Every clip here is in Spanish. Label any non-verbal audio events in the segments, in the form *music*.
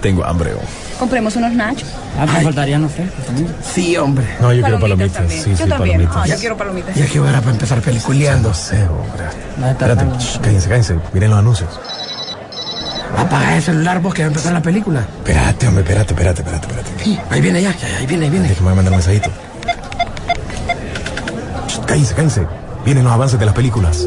Tengo hambre. oh. Compremos unos nachos. Ah, me faltarían frescos también. Sí, hombre. No, yo quiero palomitas. también. Sí, yo sí, también. palomitas. Ah, yo quiero palomitas. Ya que hora para empezar peliculeando. No sé, hombre. No, Espérate, shh, cállense, cállense. Miren los anuncios. Apaga el celular vos que va a empezar la película. Espérate, hombre, espérate, espérate, espérate, espérate. Sí, ahí viene ya, ya, ahí viene, ahí viene. Déjame mandar un mensajito. Shh, Cállense, cállense. Vienen los avances de las películas.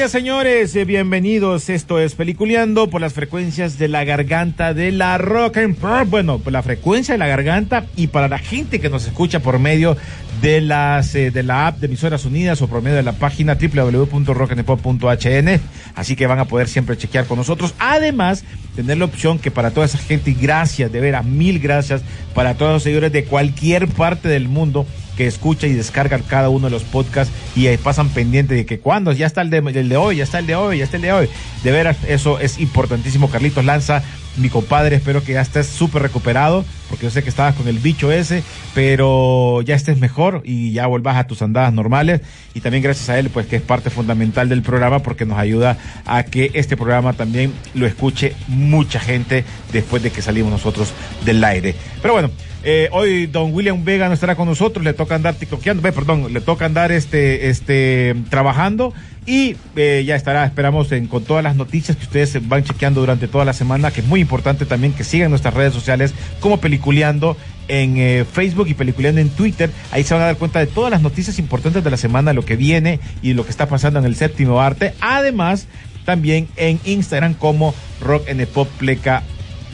Días, señores. eh, Bienvenidos. Esto es Peliculeando por las frecuencias de la garganta de la rock and pop. Bueno, por la frecuencia de la garganta y para la gente que nos escucha por medio de las eh, de la app de Emisoras Unidas o por medio de la página www.rockandpop.hn. Así que van a poder siempre chequear con nosotros. Además, tener la opción que para toda esa gente, gracias, de veras, mil gracias para todos los seguidores de cualquier parte del mundo escucha y descarga cada uno de los podcasts y ahí pasan pendiente de que cuando ya está el de, el de hoy, ya está el de hoy, ya está el de hoy. De veras, eso es importantísimo. Carlitos Lanza, mi compadre, espero que ya estés súper recuperado, porque yo sé que estabas con el bicho ese, pero ya estés mejor y ya vuelvas a tus andadas normales. Y también gracias a él, pues que es parte fundamental del programa, porque nos ayuda a que este programa también lo escuche mucha gente después de que salimos nosotros del aire. Pero bueno, eh, hoy don William Vega no estará con nosotros, le toca andar ticoqueando, ve, perdón, le toca andar este, este, trabajando y eh, ya estará, esperamos, en, con todas las noticias que ustedes van chequeando durante toda la semana, que es muy importante también que sigan nuestras redes sociales como Peliculeando en eh, Facebook y Peliculeando en Twitter. Ahí se van a dar cuenta de todas las noticias importantes de la semana, lo que viene y lo que está pasando en el séptimo arte. Además, también en Instagram como Rock and Pop Pleca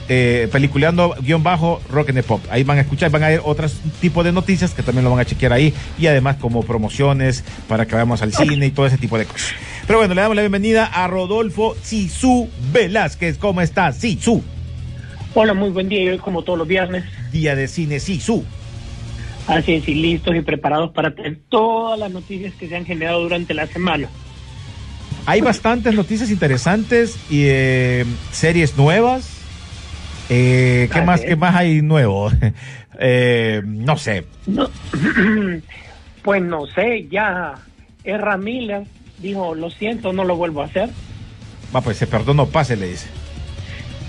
eh, peliculeando guion bajo rock and pop. Ahí van a escuchar, van a ver otros tipos de noticias que también lo van a chequear ahí y además como promociones para que vayamos al cine y todo ese tipo de cosas. Pero bueno, le damos la bienvenida a Rodolfo Sisu Velázquez. ¿Cómo estás? Sisu. Hola, muy buen día. Y hoy, como todos los viernes, Día de cine Sisu. así es, y listos y preparados para tener todas las noticias que se han generado durante la semana. Hay bastantes noticias interesantes y eh, series nuevas. Eh, ¿Qué más? ¿Qué más hay nuevo? *laughs* Eh, no sé. No, *clears throat* pues no sé, ya Erra Miller dijo, lo siento, no lo vuelvo a hacer. Va, pues se perdonó, pase, le dice.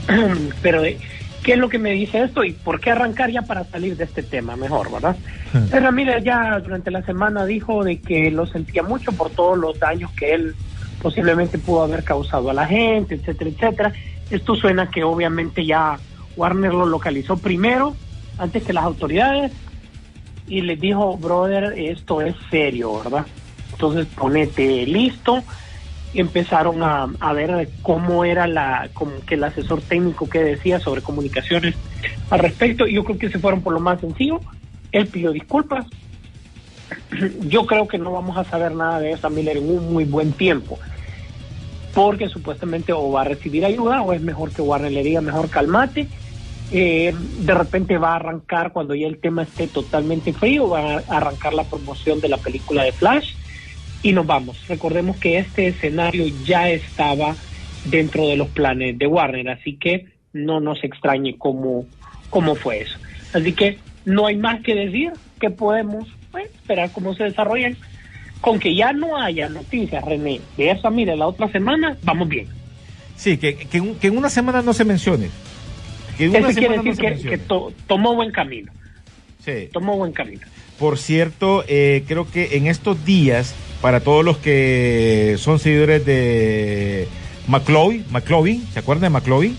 *clears throat* Pero, eh, ¿qué es lo que me dice esto y por qué arrancar ya para salir de este tema mejor, verdad? *laughs* Erra Miller ya durante la semana dijo de que lo sentía mucho por todos los daños que él posiblemente pudo haber causado a la gente, etcétera, etcétera. Esto suena que obviamente ya Warner lo localizó primero, antes que las autoridades, y les dijo, brother, esto es serio, ¿verdad? Entonces ponete listo. Empezaron a, a ver cómo era la, como que el asesor técnico que decía sobre comunicaciones al respecto. Yo creo que se fueron por lo más sencillo. Él pidió disculpas. *clears throat* Yo creo que no vamos a saber nada de esa Miller en un muy buen tiempo. Porque supuestamente o va a recibir ayuda o es mejor que Warner le diga mejor calmate. Eh, de repente va a arrancar cuando ya el tema esté totalmente frío, va a arrancar la promoción de la película de Flash y nos vamos. Recordemos que este escenario ya estaba dentro de los planes de Warner, así que no nos extrañe cómo, cómo fue eso. Así que no hay más que decir, que podemos esperar cómo se desarrollan. Con que ya no haya noticias, René, de esa, mire, la otra semana, vamos bien. Sí, que, que, en- que en una semana no se mencione. Que en una Eso quiere no decir que, mencione. que to- tomó buen camino. Sí. tomó buen camino. Por cierto, eh, creo que en estos días, para todos los que son seguidores de McLovin, McLovin, ¿se acuerdan de McLovin?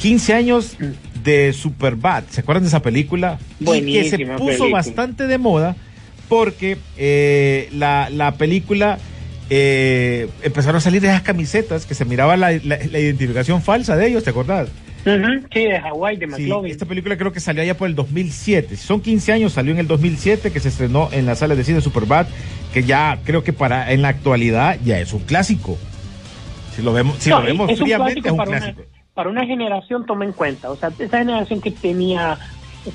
15 años de Superbad, ¿se acuerdan de esa película? y que se Buenísima puso película. bastante de moda porque eh, la, la película eh, empezaron a salir esas camisetas que se miraba la, la- la identificación falsa de ellos, ¿te acordás? Sí, de Hawái, de Sí, esta película creo que salió allá por el 2007. Si son 15 años, salió en el 2007, que se estrenó en la sala de cine Superbad, que ya creo que para en la actualidad ya es un clásico. Si lo vemos, si No, lo vemos es fríamente, es un para clásico. Una, para una generación, toma en cuenta. O sea, esa generación que tenía,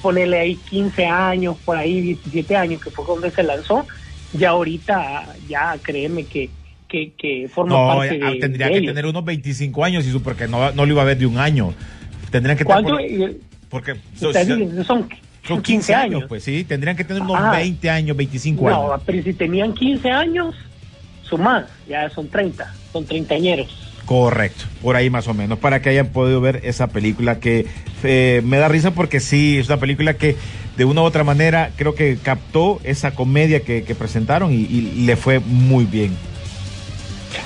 ponerle ahí 15 años, por ahí 17 años, que fue cuando se lanzó, ya ahorita, ya créeme que, que, que forma No, parte ya, de, tendría de que ellos. tener unos 25 años y su porque no, no lo iba a ver de un año. Tendrían que ¿Cuánto? porque ustedes son, son, son 15 años, pues sí, tendrían que tener unos Ah. 20 años, 25 No, años. pero si tenían 15 años, sumás, ya son 30, son treintañeros. Correcto, por ahí más o menos, para que hayan podido ver esa película que eh, me da risa porque sí, es una película que de una u otra manera creo que captó esa comedia que, presentaron y, le fue muy bien.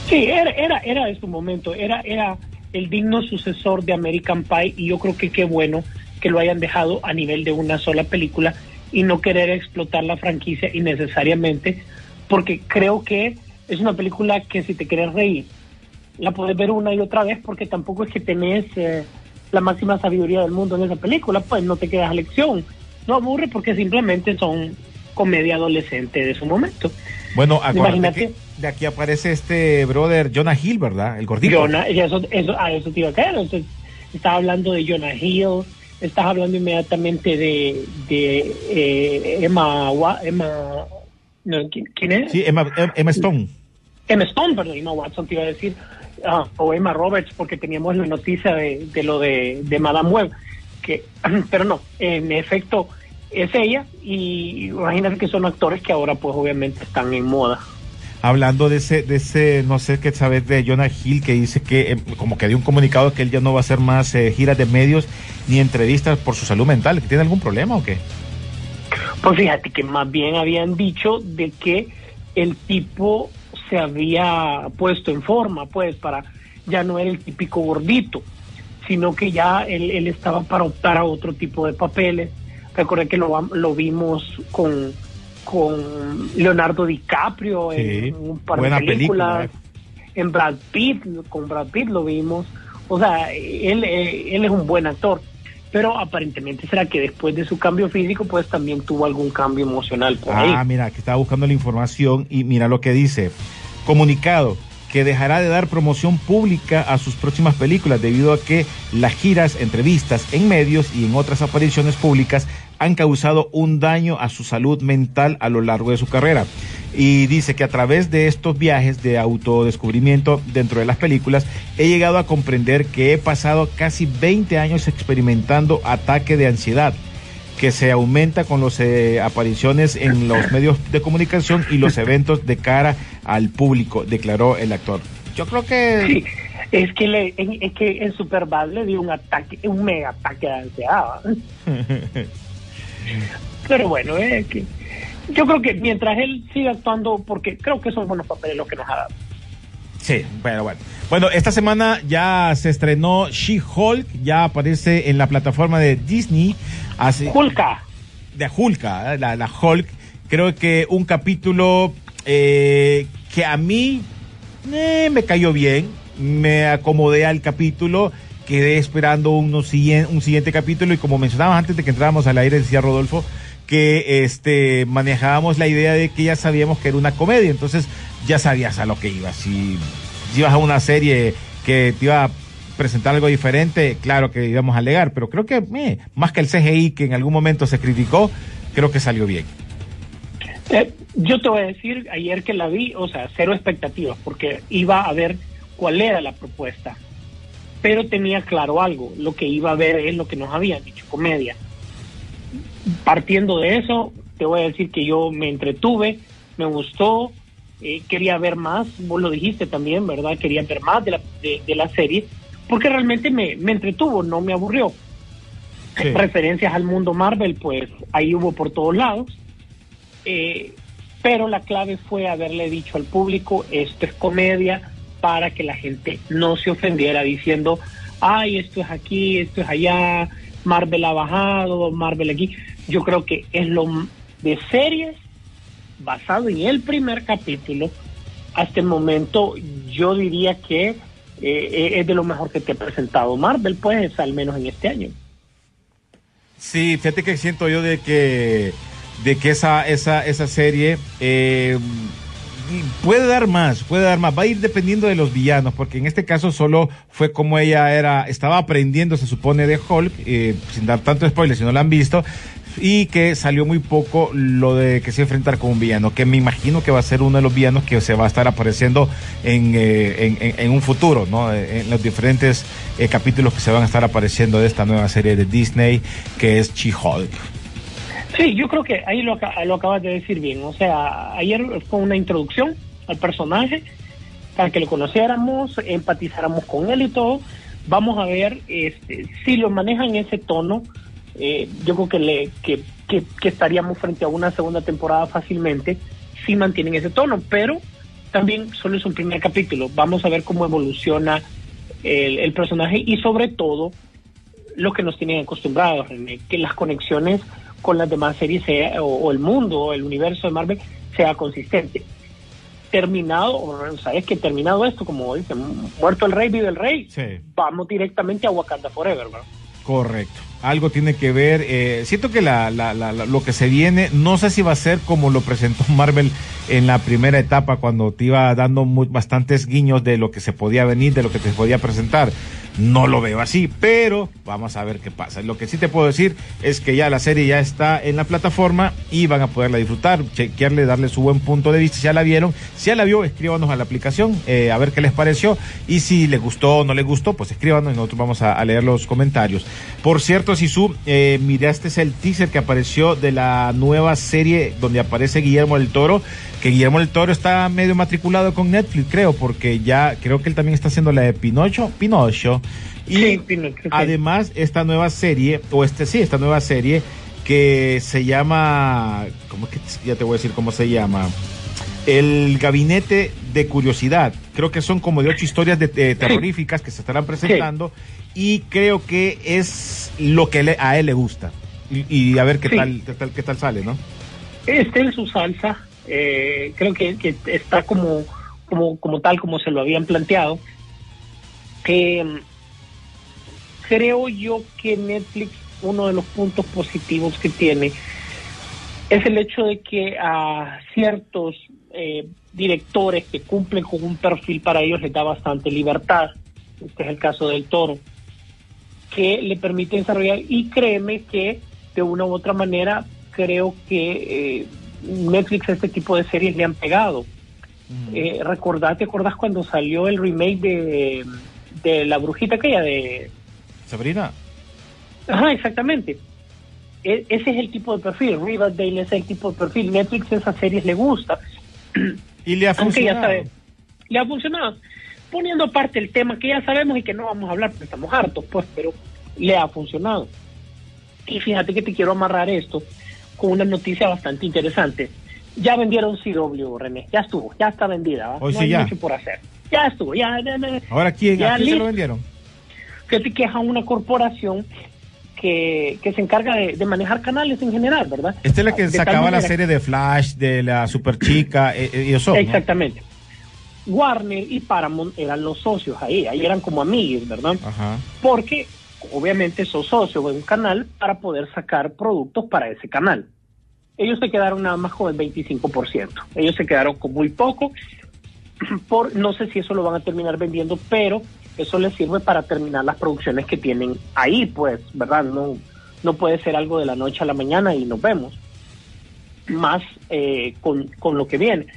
Sí, era, era, era su momento, era, era el digno sucesor de American Pie y yo creo que qué bueno que lo hayan dejado a nivel de una sola película y no querer explotar la franquicia innecesariamente, porque creo que es una película que si te quieres reír, la puedes ver una y otra vez porque tampoco es que tenés eh, la máxima sabiduría del mundo en esa película, pues no te quedas a lección. No aburre porque simplemente son comedia adolescente de su momento. Bueno, Imagínate. que de aquí aparece este brother Jonah Hill, ¿verdad? El gordito. Jonah, eso, eso, a eso te iba a caer. Entonces, estás hablando de Jonah Hill, estás hablando inmediatamente de, de eh, Emma, Emma no, ¿quién, quién es? Sí, Emma, Em- Emma Stone. Emma Stone, perdón, Emma Watson te iba a decir, ah, o Emma Roberts, porque teníamos la noticia de, de lo de, de Madame Web, que, *clears throat* pero no, en efecto es ella y imagínate que son actores que ahora pues obviamente están en moda. Hablando de ese, de ese, no sé qué sabes de Jonah Hill que dice que eh, como que dio un comunicado que él ya no va a hacer más eh, giras de medios ni entrevistas por su salud mental. ¿Tiene algún problema o qué? Pues fíjate que más bien habían dicho de que el tipo se había puesto en forma, pues para ya no era el típico gordito, sino que ya él, él estaba para optar a otro tipo de papeles. Recuerda que lo, lo vimos con, con Leonardo DiCaprio Sí, en un par buena de películas, película. en Brad Pitt, con Brad Pitt lo vimos. O sea, él, eh, él es un buen actor pero aparentemente será que después de su cambio físico pues también tuvo algún cambio emocional. Ah, mira, que estaba buscando la información y mira lo que dice. Comunicado que dejará de dar promoción pública a sus próximas películas debido a que las giras, entrevistas en medios y en otras apariciones públicas han causado un daño a su salud mental a lo largo de su carrera. Y dice que a través de estos viajes de autodescubrimiento dentro de las películas, he llegado a comprender que he pasado casi 20 años experimentando ataque de ansiedad que se aumenta con las apariciones en los *coughs* medios de comunicación y los eventos de cara al público, declaró el actor. Yo creo que Sí, es que, le, en, es que en Superbad le dio un ataque, un mega ataque de ansiedad. *laughs* Pero bueno, es que yo creo que mientras él siga actuando, porque creo que son buenos papeles los que nos ha dado. Sí, pero bueno. Bueno, esta semana ya se estrenó She-Hulk, ya aparece en la plataforma de Disney. Hace, Hulka, de Hulka, ¿eh? la, la Hulk. Creo que un capítulo eh, que a mí eh, me cayó bien, me acomodé al capítulo, quedé esperando unos un siguiente capítulo y como mencionaba antes de que entráramos al aire, decía Rodolfo, que este manejábamos la idea de que ya sabíamos que era una comedia, entonces ya sabías a lo que ibas. Si, ibas a una serie que te iba a presentar algo diferente, claro que íbamos a alegar, pero creo que más que el CGI que en algún momento se criticó, creo que salió bien. Eh, yo te voy a decir, ayer que la vi, o sea, cero expectativas, porque iba a ver cuál era la propuesta. Pero tenía claro algo, lo que iba a ver es lo que nos habían dicho, comedia. Partiendo de eso, te voy a decir que yo me entretuve, me gustó, eh, quería ver más, vos lo dijiste también, ¿verdad? Quería ver más de la, de, de la serie, porque realmente me, me entretuvo, no me aburrió. Sí. referencias al mundo Marvel, pues ahí hubo por todos lados. Eh, pero la clave fue haberle dicho al público, esto es comedia, para que la gente no se ofendiera diciendo, ay, esto es aquí, esto es allá, Marvel ha bajado, Marvel aquí. Yo creo que es lo de series basado en el primer capítulo. Hasta el momento, yo diría que eh, es de lo mejor que te he presentado Marvel, pues, al menos en este año. Sí, fíjate que siento yo de que de que esa esa esa serie eh, puede dar más, puede dar más. Va a ir dependiendo de los villanos, porque en este caso solo fue como ella era estaba aprendiendo, se supone, de Hulk, eh, sin dar tanto spoiler si no la han visto. Y que salió muy poco lo de que se enfrentar con un villano, que me imagino que va a ser uno de los villanos que se va a estar apareciendo en, eh, en, en- en un futuro, ¿no? En los diferentes eh, capítulos que se van a estar apareciendo de esta nueva serie de Disney, que es She-Hulk. Sí, yo creo que ahí lo, lo acabas de decir bien. O sea, ayer fue una introducción al personaje para que lo conociéramos, empatizáramos con él y todo. Vamos a ver este, si lo manejan ese tono. eh, yo creo que, le, que, que, que estaríamos frente a una segunda temporada fácilmente si mantienen ese tono, pero también solo es un primer capítulo. Vamos a ver cómo evoluciona el, el personaje y sobre todo lo que nos tienen acostumbrados, René, que las conexiones con las demás series sea, o, o el mundo o el universo de Marvel sea consistente. Terminado, o sabes que terminado esto, como dicen, muerto el rey, vive el rey, Sí. vamos directamente a Wakanda Forever, ¿verdad? Correcto. Algo tiene que ver. eh, siento que la, lo que se viene, no sé si va a ser como lo presentó *laughs* Marvel en la primera etapa, cuando te iba dando bastantes guiños de lo que se podía venir, de lo que te podía presentar. No lo veo así, pero vamos a ver qué pasa. Lo que sí te puedo decir es que ya la serie ya está en la plataforma y van a poderla disfrutar, chequearle, darle su buen punto de vista. Si ya la vieron, si ya la vio, escríbanos a la aplicación eh, a ver qué les pareció y si les gustó o no les gustó, pues escríbanos y nosotros vamos a, a leer los comentarios. Por cierto, Sisu, eh, miraste el teaser que apareció de la nueva serie donde aparece Guillermo del Toro, que Guillermo del Toro está medio matriculado con Netflix, creo, porque ya creo que él también está haciendo la de Pinocho, Pinocho. Y Sí, Pinocho, sí. además esta nueva serie, o este sí, esta nueva serie que se llama, ¿cómo que ya te voy a decir cómo se llama? El Gabinete de Curiosidad. Creo que son como de ocho historias de, de terroríficas que se estarán presentando y creo que es lo que le- a él le gusta. Y, y a ver qué Sí. tal, qué tal, qué tal sale, ¿no? Este en su salsa, eh, creo que, que está como, como, como tal, como se lo habían planteado. Eh, creo yo que Netflix, uno de los puntos positivos que tiene, es el hecho de que a ciertos eh, directores que cumplen con un perfil para ellos les da bastante libertad. Este es el caso del toro que le permite desarrollar y créeme que de una u otra manera creo que eh, Netflix a este tipo de series le han pegado. Eh, recordad, ¿te acordás cuando salió el remake de, de La Brujita aquella de... Sabrina. Ajá, exactamente. E- ese es el tipo de perfil, Riverdale es el tipo de perfil, Netflix a esas series le gusta, Y le ha aunque ya funcionado. sabe, le ha funcionado. Poniendo aparte el tema que ya sabemos y que no vamos a hablar porque estamos hartos, pues, pero le ha funcionado. Y fíjate que te quiero amarrar esto con una noticia bastante interesante. Ya vendieron CW, René, ya estuvo, ya está vendida, ¿va? Hoy no sí hay ya. mucho por hacer. Ya estuvo, ya. Ahora, ¿quién, Ya ¿a quién se lo vendieron? Fíjate que es a una corporación que, que se encarga de, de manejar canales en general, ¿verdad? Esta es la que De sacaba la serie de Flash, de la Super Chica, eh, eh, y eso. ¿no? Exactamente. Warner y Paramount eran los socios ahí, ahí eran como amigos, ¿verdad? Ajá. Porque obviamente sos socio de un canal para poder sacar productos para ese canal. Ellos se quedaron nada más con el 25%. Ellos se quedaron con muy poco. *clears throat* Por, no sé si eso lo van a terminar vendiendo, pero eso les sirve para terminar las producciones que tienen ahí, pues, ¿verdad? No, no puede ser algo de la noche a la mañana y nos vemos. Más eh, con, con lo que viene.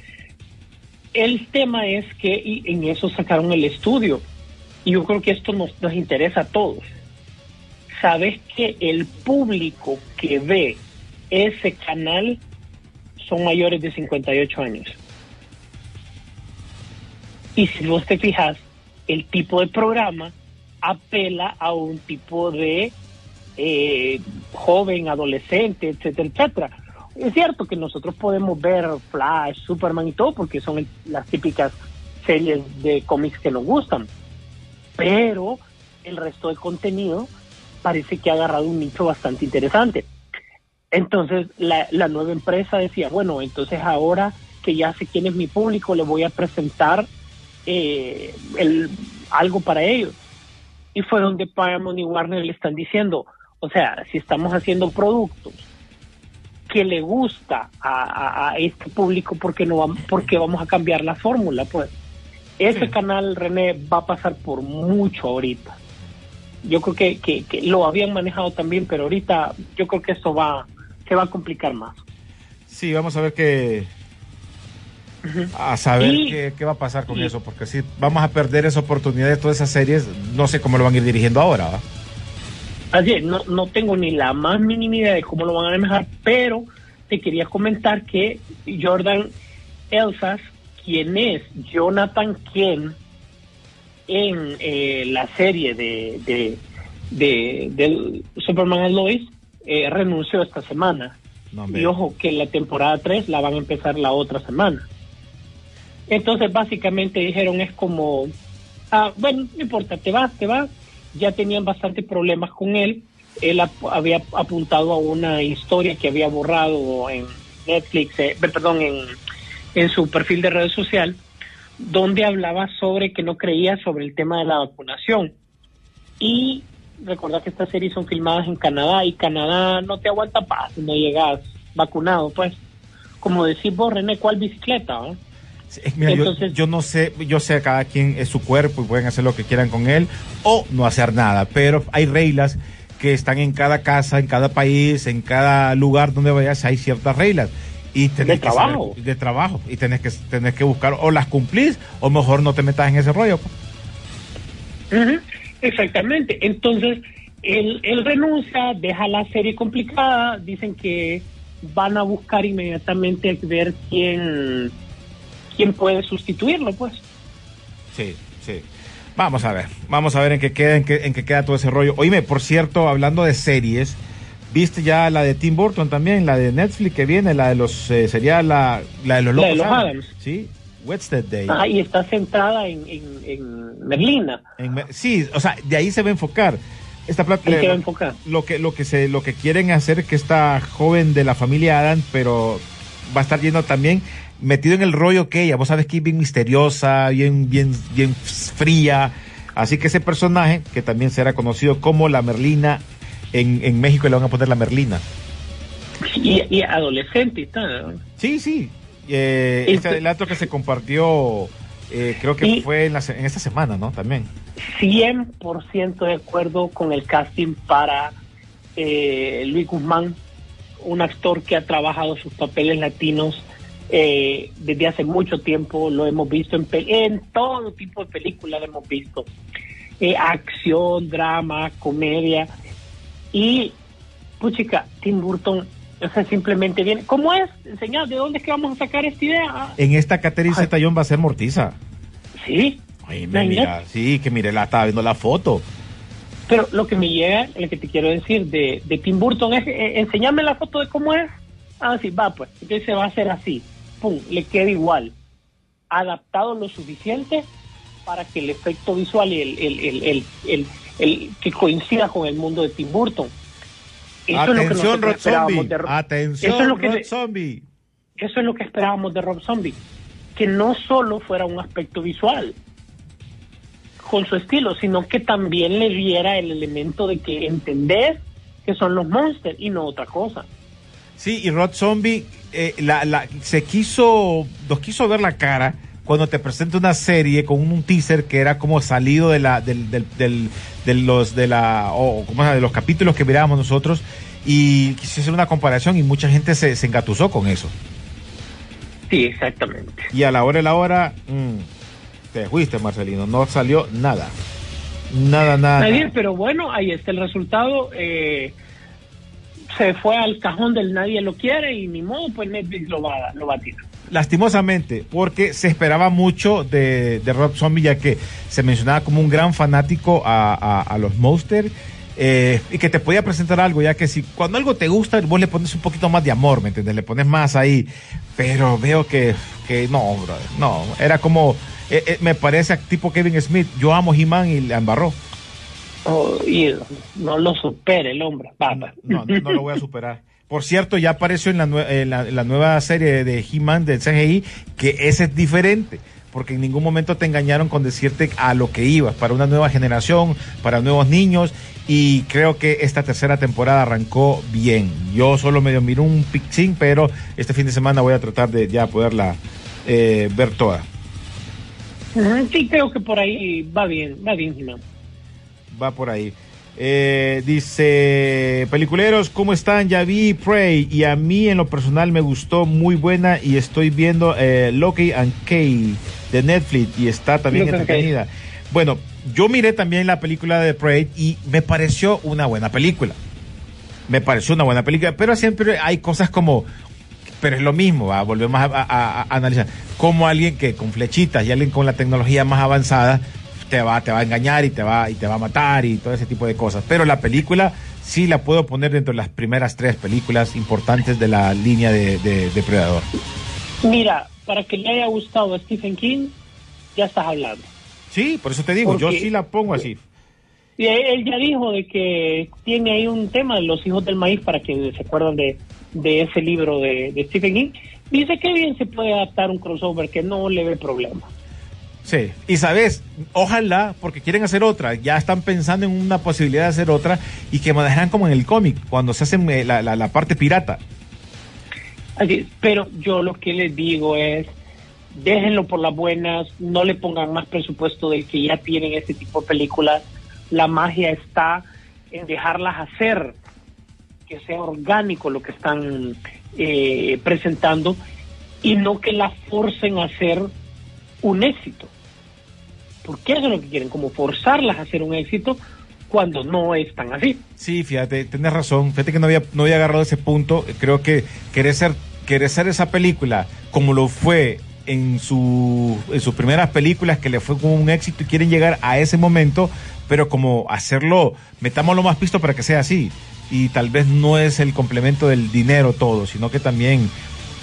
El tema es que y en eso sacaron el estudio. Y yo creo que esto nos, nos interesa a todos. Sabes que el público que ve ese canal son mayores de 58 años. Y si vos te fijas, el tipo de programa apela a un tipo de eh, joven, adolescente, etcétera, etcétera. Es cierto que nosotros podemos ver Flash, Superman y todo porque son las típicas series de cómics que nos gustan, pero el resto del contenido parece que ha agarrado un nicho bastante interesante. Entonces la, la nueva empresa decía, bueno, entonces ahora que ya sé quién es mi público, le voy a presentar eh, el, algo para ellos. Y fue donde Paramount y Warner le están diciendo, o sea, si estamos haciendo productos que le gusta a, a- a este público, ¿por qué, no vamos, por qué vamos a cambiar la fórmula? Pues ese canal, René, va a pasar por mucho ahorita. Yo creo que, que, que lo habían manejado también, pero ahorita yo creo que esto va, se va a complicar más. Sí, vamos a ver qué. A saber Y- qué, qué va a pasar con y- eso, porque si vamos a perder esa oportunidad de todas esas series, no sé cómo lo van a ir dirigiendo ahora. ¿va? Así es, no, no tengo ni la más mínima idea de cómo lo van a manejar, pero te quería comentar que Jordan Elsas, quien es Jonathan Ken en eh, la serie de, de, de, Superman and Lois, eh, renunció esta semana. No. Y ojo que la temporada 3 la van a empezar la otra semana. Entonces básicamente dijeron es como, ah, bueno, no importa, te vas, te vas. Ya tenían bastantes problemas con él. Él había apuntado a una historia que había borrado en Netflix, eh, perdón, en, en su perfil de red social, donde hablaba sobre que no creía sobre el tema de la vacunación. Y recordad que estas series son filmadas en Canadá y Canadá no te aguanta paz si no llegas vacunado, pues. Como decís vos, René, ¿cuál bicicleta? ah? Mira, yo- Entonces- yo, no sé, yo sé cada quien es su cuerpo y pueden hacer lo que quieran con él o no hacer nada, pero hay reglas que están en cada casa, en cada país, en cada lugar donde vayas, hay ciertas reglas. Y tenés De que saber- trabajo. de trabajo. Y tenés que, tenés que buscar o las cumplís o mejor no te metas en ese rollo. pues. Exactamente. Entonces, él, él renuncia, deja la serie complicada, dicen que van a buscar inmediatamente ver quién, quién puede sustituirlo, pues. Sí, sí. Vamos a ver, vamos a ver en qué queda, en qué, en qué queda todo ese rollo. Oíme, por cierto, hablando de series, ¿viste ya la de Tim Burton también, la de Netflix que viene, la de los, eh, sería la, la de los La locos de los Adams? Sí, Wednesday Day. Ah, y está centrada en, en, en Merlina. En sí, o sea, de ahí se va a enfocar. Esta plata, Ahí se va a enfocar. Lo que, lo que se, lo que quieren hacer que esta joven de la familia Adams, pero va a estar yendo también metido en el rollo que ella, vos sabes que es bien misteriosa, bien, bien, bien fría. Así que ese personaje, que también será conocido como la Merlina, en, en México le van a poner la Merlina. Y, y adolescente y tal. Sí, sí. Eh, Este- relato que se compartió, eh, creo que Y- fue en, la en esta semana, ¿no? También. 100% de acuerdo con el casting para eh, Luis Guzmán, un actor que ha trabajado sus papeles latinos eh, desde hace mucho tiempo, lo hemos visto en, todo tipo de películas, lo hemos visto. Eh, acción, drama, comedia. Y, puchica, Tim Burton, o sea, simplemente viene. ¿Cómo es? Señor, ¿de dónde es que vamos a sacar esta idea? Ah, En esta Catherine. Zeta-Jones va a ser Mortiza. sí. Ay, mira, sí, que mire, la estaba viendo la foto. Pero lo que me llega, lo que te quiero decir de, de Tim Burton es, eh, enséñame la foto de cómo es. Ah, sí, va pues. Entonces se va a hacer así. Pum, le queda igual. Adaptado lo suficiente para que el efecto visual y el, el, el, el, que coincida con el mundo de Tim Burton. Eso es lo que Zombie. de Atención, Eso es lo que le- Zombie. eso es lo que esperábamos de Rob Zombie. Que no solo fuera un aspecto visual con su estilo, sino que también le diera el elemento de que entendés que son los monsters y no otra cosa. Sí, y Rod Zombie eh, la, la- se quiso, nos quiso ver la cara cuando te presenta una serie con un, teaser que era como salido de la, del, del, del- de los, de la, o ¿cómo de los capítulos que mirábamos nosotros y quiso hacer una comparación y mucha gente se, se engatusó con eso. Sí, exactamente. Y a la hora de la hora, mm, te fuiste, Marcelino, no salió nada. Nada, nada. Nadie, nada. pero bueno, ahí está el resultado. eh, se fue al cajón del nadie lo quiere y ni modo, pues Netflix lo va, lo va a tirar. Lastimosamente, porque se esperaba mucho de, de Rob Zombie, ya que se mencionaba como un gran fanático a, a- los Monsters eh, y que te podía presentar algo, ya que si cuando algo te gusta, vos le pones un poquito más de amor, ¿me entiendes? Le pones más ahí, pero veo que, que no, brother, no, era como, eh, eh, me parece tipo Kevin Smith, yo amo He-Man y le embarró. Oh, y no lo supere el hombre. Va. No, no, no lo voy a superar. Por cierto, ya apareció en la, en la, en la nueva serie de He-Man del CGI que ese es diferente, porque en ningún momento te engañaron con decirte a lo que ibas, para una nueva generación, para nuevos niños, y creo que esta tercera temporada arrancó bien. Yo solo medio miré un pixín, pero este fin de semana voy a tratar de ya poderla eh, ver toda. Sí, creo que por ahí va bien, va bien, Jimán. Va por ahí. Eh, dice, peliculeros, ¿cómo están? Ya vi Prey y a mí en lo personal me gustó muy buena y estoy viendo eh, Loki and Kay de Netflix y está también entretenida. Bueno, yo miré también la película de Prey y me pareció una buena película. Me pareció una buena película, pero siempre hay cosas como, pero es lo mismo, ¿va? volvemos a, a- a- a analizar. Como alguien que con flechitas y alguien con la tecnología más avanzada te va, te va a engañar y te va, y te va a matar y todo ese tipo de cosas. Pero la película sí la puedo poner dentro de las primeras tres películas importantes de la línea de, de- de Predador. Mira, para que le haya gustado a Stephen King, ya estás hablando. Sí, por eso te digo, yo sí la pongo así. Y él ya dijo de que tiene ahí un tema de los hijos del maíz para quienes se acuerdan de, de ese libro de, de Stephen King. Dice que bien se puede adaptar un crossover, que no le ve problema. Sí, y sabes, ojalá, porque quieren hacer otra, ya están pensando en una posibilidad de hacer otra y que manejan como en el cómic, cuando se hacen eh, la, la- la parte pirata. Así, pero yo lo que les digo es, déjenlo por las buenas, no le pongan más presupuesto del que ya tienen este tipo de películas. La magia está en dejarlas hacer, que sea orgánico lo que están eh, presentando y no que la forcen a hacer un éxito. Porque eso es lo que quieren, como forzarlas a hacer un éxito cuando no es tan así. Sí, fíjate, tenés razón. Fíjate que no había, no había agarrado ese punto. Creo que querer ser, querer ser esa película como lo fue en, su, en sus primeras películas, que le fue como un éxito y quieren llegar a ese momento, pero como hacerlo, metámoslo más pisto para que sea así. Y tal vez no es el complemento del dinero todo, sino que también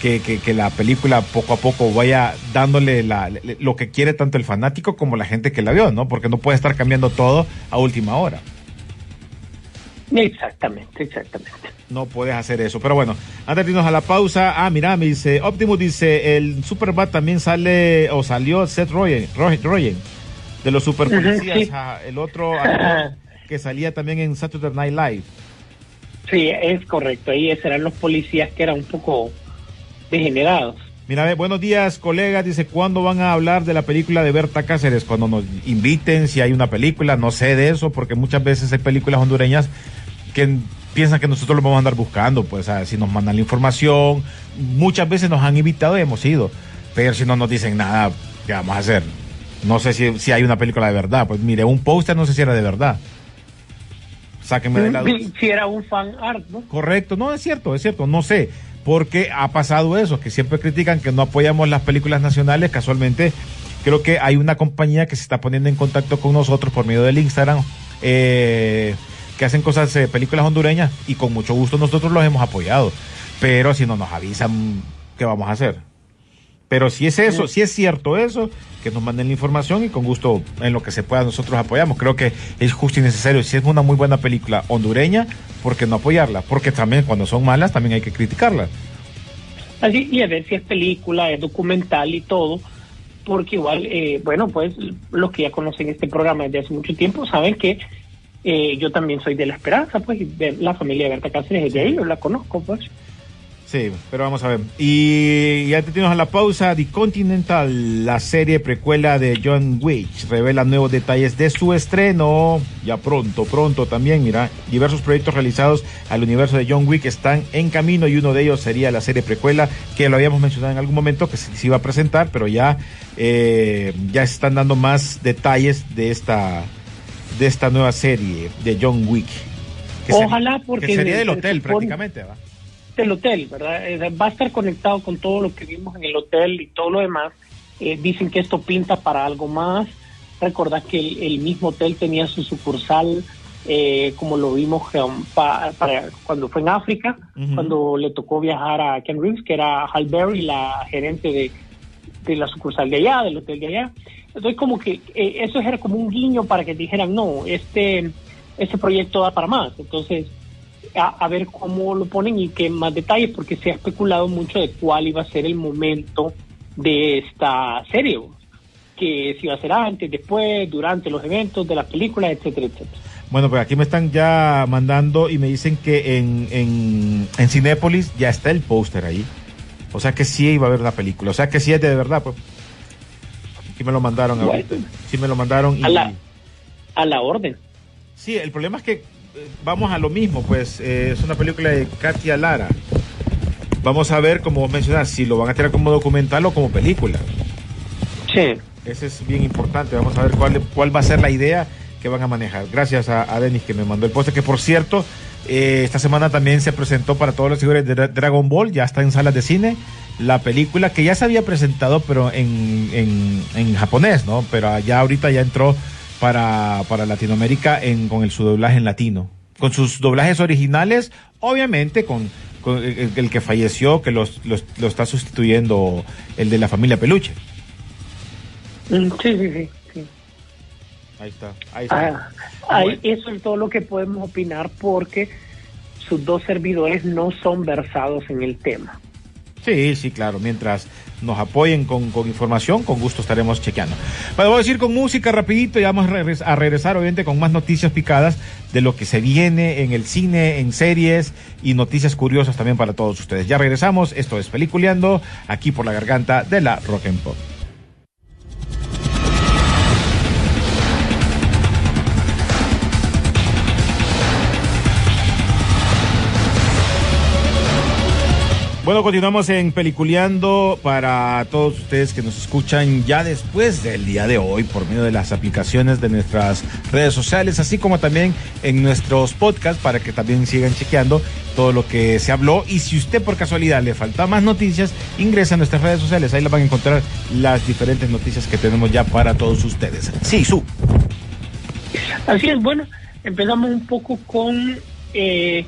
que, que, que la película poco a poco vaya dándole la, lo que quiere tanto el fanático como la gente que la vio, ¿no? Porque no puede estar cambiando todo a última hora. Exactamente, exactamente. No puedes hacer eso. Pero bueno, antes de irnos a la pausa, ah, mira, me dice, Optimus dice, el Superbat también sale, o salió Seth Rogen, Rogen, de los super policías, sí. ajá, el otro *laughs* que salía también en Saturday Night Live. Sí, es correcto. Ahí serán los policías que eran un poco degenerados. Mira, ve, buenos días, colegas. Dice, ¿cuándo van a hablar de la película de Berta Cáceres? Cuando nos inviten, si hay una película, no sé de eso, porque muchas veces hay películas hondureñas que piensan que nosotros lo vamos a andar buscando, pues, a ver, si nos mandan la información. Muchas veces nos han invitado y hemos ido, pero si no nos dicen nada, ¿qué vamos a hacer? No sé si, si hay una película de verdad. Pues mire, un póster no sé si era de verdad. Sáquenme de la duda. Si era un fan art, ¿no? Correcto, no es cierto, es cierto, no sé, porque ha pasado eso, que siempre critican que no apoyamos las películas nacionales, casualmente creo que hay una compañía que se está poniendo en contacto con nosotros por medio del Instagram, eh, que hacen cosas, eh, películas hondureñas, y con mucho gusto nosotros los hemos apoyado, pero si no nos avisan, ¿qué vamos a hacer? Pero si es eso, si es cierto eso, que nos manden la información y con gusto en lo que se pueda nosotros apoyamos. Creo que es justo y necesario. Si es una muy buena película hondureña, ¿por qué no apoyarla? Porque también cuando son malas también hay que criticarlas. Así, y a ver si es película, es documental y todo, porque igual, eh, bueno, pues los que ya conocen este programa desde hace mucho tiempo saben que eh, yo también soy de La Esperanza, pues, y de la familia de Berta Cáceres es de ahí, yo la conozco, pues. Sí, pero vamos a ver. Y ya te tenemos a la pausa. The Continental, la serie precuela de John Wick, revela nuevos detalles de su estreno. Ya pronto, pronto también, mira. Diversos proyectos realizados al universo de John Wick están en camino y uno de ellos sería la serie precuela, que lo habíamos mencionado en algún momento, que se, iba a presentar, pero ya, eh, ya se están dando más detalles de esta, de esta nueva serie de John Wick. Que sería- Ojalá, porque que sería del hotel supone- prácticamente, ¿va? Del hotel, ¿verdad? Eh, Va a estar conectado con todo lo que vimos en el hotel y todo lo demás. Eh, dicen que esto pinta para algo más. Recordad que el, el mismo hotel tenía su sucursal eh, como lo vimos para, cuando fue en África, cuando le tocó viajar a Ken Reeves, que era Hal Berry, la gerente de, de la sucursal de allá, del hotel de allá. Entonces, como que eh, eso era como un guiño para que dijeran, no, este, este proyecto da para más. Entonces, a, a ver cómo lo ponen y qué más detalles, porque se ha especulado mucho de cuál iba a ser el momento de esta serie, que si iba a ser antes, después, durante los eventos de las películas, etcétera, etcétera. Bueno, pues aquí me están ya mandando y me dicen que en, en, en Cinépolis ya está el póster ahí. O sea que sí iba a haber una película. O sea que sí es de verdad, pues. Aquí me lo mandaron Bueno. ahorita. Sí me lo mandaron y... A la, a la orden. Sí, el problema es que vamos a lo mismo, pues eh, es una película de Katia Lara. Vamos a ver, como vos mencionas, si lo van a tirar como documental o como película. Sí. Ese es bien importante. Vamos a ver cuál, cuál va a ser la idea que van a manejar. Gracias a, a Denis que me mandó el póster, que por cierto, eh, esta semana también se presentó para todos los seguidores de Dra- Dragon Ball, ya está en salas de cine, la película que ya se había presentado, pero en, en, en japonés, ¿no? Pero ya ahorita ya entró para, para Latinoamérica en, con el su doblaje en latino. Con sus doblajes originales, obviamente con, con el, el que falleció, que los, los- lo está sustituyendo el de la familia Peluche. Mm, Sí, sí, sí. sí. Ahí está. Ahí está. Ah, ahí-. Eso es todo lo que podemos opinar porque sus dos servidores no son versados en el tema. Sí, sí, claro. Mientras nos apoyen con, con información, con gusto estaremos chequeando. Pero voy a decir con música rapidito y vamos a regresar obviamente con más noticias picadas de lo que se viene en el cine, en series y noticias curiosas también para todos ustedes. Ya regresamos. Esto es Peliculeando, aquí por la garganta de la Rock and Pop. Bueno, continuamos en Peliculeando para todos ustedes que nos escuchan ya después del día de hoy por medio de las aplicaciones de nuestras redes sociales, así como también en nuestros podcasts para que también sigan chequeando todo lo que se habló. Y si usted por casualidad le falta más noticias, ingresa a nuestras redes sociales, ahí las van a encontrar las diferentes noticias que tenemos ya para todos ustedes. Sí, su. Así es, bueno, empezamos un poco con, eh,